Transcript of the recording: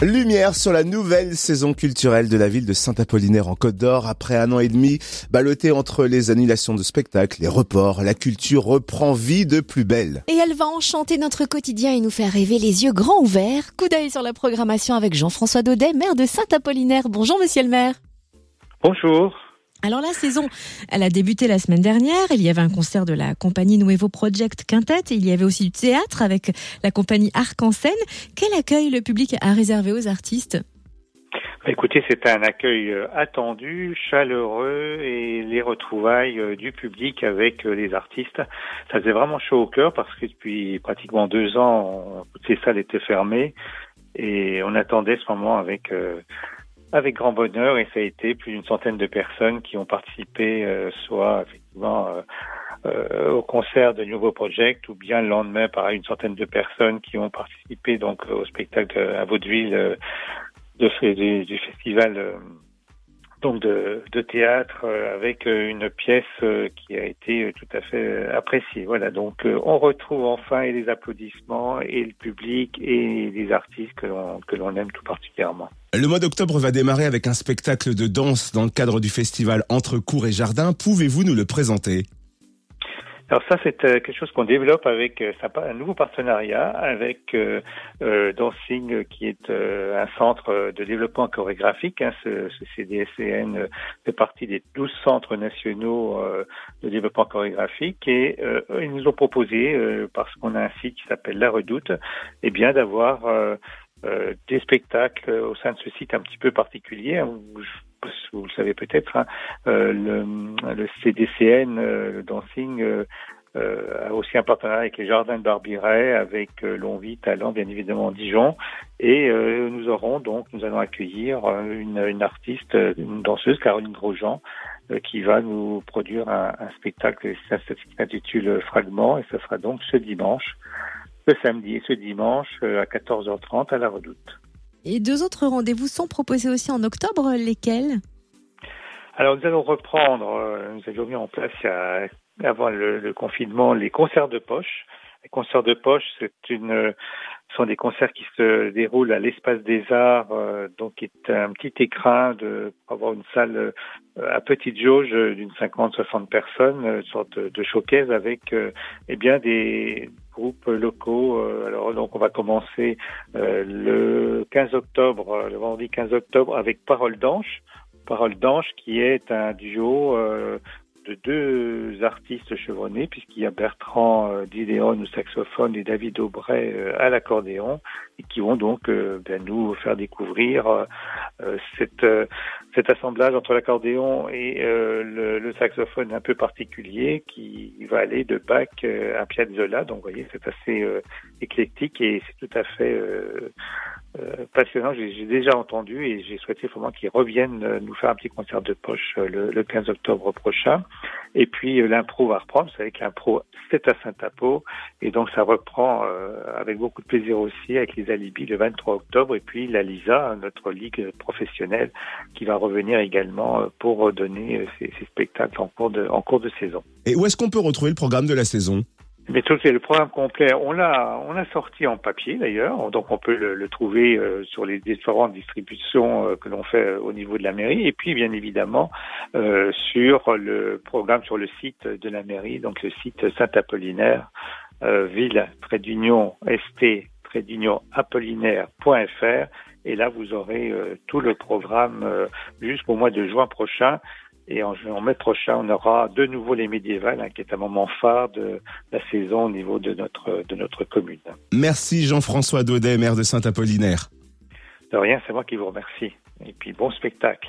Lumière sur la nouvelle saison culturelle de la ville de Saint-Apollinaire en Côte d'Or. Après un an et demi, ballotté entre les annulations de spectacles, les reports, la culture reprend vie de plus belle. Et elle va enchanter notre quotidien et nous faire rêver les yeux grands ouverts. Coup d'œil sur la programmation avec Jean-François Daudet, maire de Saint-Apollinaire. Bonjour monsieur le maire. Bonjour. Alors la saison, elle a débuté la semaine dernière. Il y avait un concert de la compagnie Nuevo Project Quintet. Et il y avait aussi du théâtre avec la compagnie Arc en scène. Quel accueil le public a réservé aux artistes bah, Écoutez, c'était un accueil euh, attendu, chaleureux et les retrouvailles euh, du public avec euh, les artistes. Ça faisait vraiment chaud au cœur parce que depuis pratiquement deux ans, toutes ces salles étaient fermées et on attendait ce moment avec avec grand bonheur, et ça a été plus d'une centaine de personnes qui ont participé, euh, soit effectivement euh, euh, au concert de Nouveau Project, ou bien le lendemain, pareil, une centaine de personnes qui ont participé donc au spectacle à Vaudeville de, du, du festival donc de, de théâtre euh, avec euh, une pièce euh, qui a été tout à fait appréciée. Voilà, donc on retrouve enfin et les applaudissements et le public et les artistes que l'on que l'on aime tout particulièrement. Le mois d'octobre va démarrer avec un spectacle de danse dans le cadre du festival Entre cours et jardin. Pouvez-vous nous le présenter? Alors ça, c'est euh, quelque chose qu'on développe avec euh, un nouveau partenariat avec euh, Dancing, qui est un centre de développement chorégraphique. Hein, ce, CDSCN fait partie des 12 centres nationaux de développement chorégraphique et ils nous ont proposé, parce qu'on a un site qui s'appelle La Redoute, eh bien d'avoir des spectacles au sein de ce site un petit peu particulier. Hein, vous le savez peut-être, hein, euh, le, CDCN, euh, le dancing, euh, a aussi un partenariat avec les Jardins de Barbiret, avec Longvie, Talent, bien évidemment Dijon, et nous aurons donc, nous allons accueillir une, une artiste, une danseuse, Caroline Grosjean, qui va nous produire un, un spectacle. Qui s'intitule Fragment, et ce sera donc ce dimanche, ce samedi et ce dimanche à 14h30 à la Redoute. Et deux autres rendez-vous sont proposés aussi en octobre, lesquels? Alors nous allons reprendre, euh, nous avions mis en place avant le, confinement les concerts de poche. Les concerts de poche, c'est une sont des concerts qui se déroulent à l'espace des arts, euh, donc qui est un petit écrin de pour avoir une salle euh, à petite jauge d'une 50-60 personnes, une sorte de showcase avec eh bien des groupes locaux. alors donc on va commencer le 15 octobre, le vendredi 15 octobre avec Parole d'Ange. Parole d'Ange qui est un duo de deux artistes chevronnés, puisqu'il y a Bertrand euh, Didéon au saxophone et David Aubray euh, à l'accordéon, et qui vont donc euh, ben, nous faire découvrir cet assemblage entre l'accordéon et le, saxophone un peu particulier qui va aller de Bach à Piazzolla. Donc, vous voyez, c'est assez éclectique et c'est tout à fait euh, passionnant. J'ai déjà entendu et j'ai souhaité vraiment qu'ils reviennent euh, nous faire un petit concert de poche euh, le, 15 octobre prochain. Et puis l'impro va reprendre. Vous savez que l'impro c'est à Saint-Apo et donc ça reprend avec beaucoup de plaisir aussi avec les alibis le 23 octobre et puis la Lisa, notre ligue professionnelle, qui va revenir également pour donner ses, spectacles en cours de saison. Et où est-ce qu'on peut retrouver le programme de la saison? Mais tout c'est le programme complet. On l'a, on a sorti en papier d'ailleurs, donc on peut le, trouver euh, sur les différentes distributions euh, que l'on fait euh, au niveau de la mairie, et puis bien évidemment sur le programme sur le site de la mairie, donc le site Saint-Apollinaire, ville trait d'union st trait d'union apollinaire.fr, et là vous aurez tout le programme jusqu'au mois de juin prochain et en, mai prochain, on aura de nouveau les médiévales, hein, qui est un moment phare de la saison au niveau de notre, de notre commune. Merci Jean-François Daudet, maire de Saint-Apollinaire. De rien, c'est moi qui vous remercie. Et puis bon spectacle.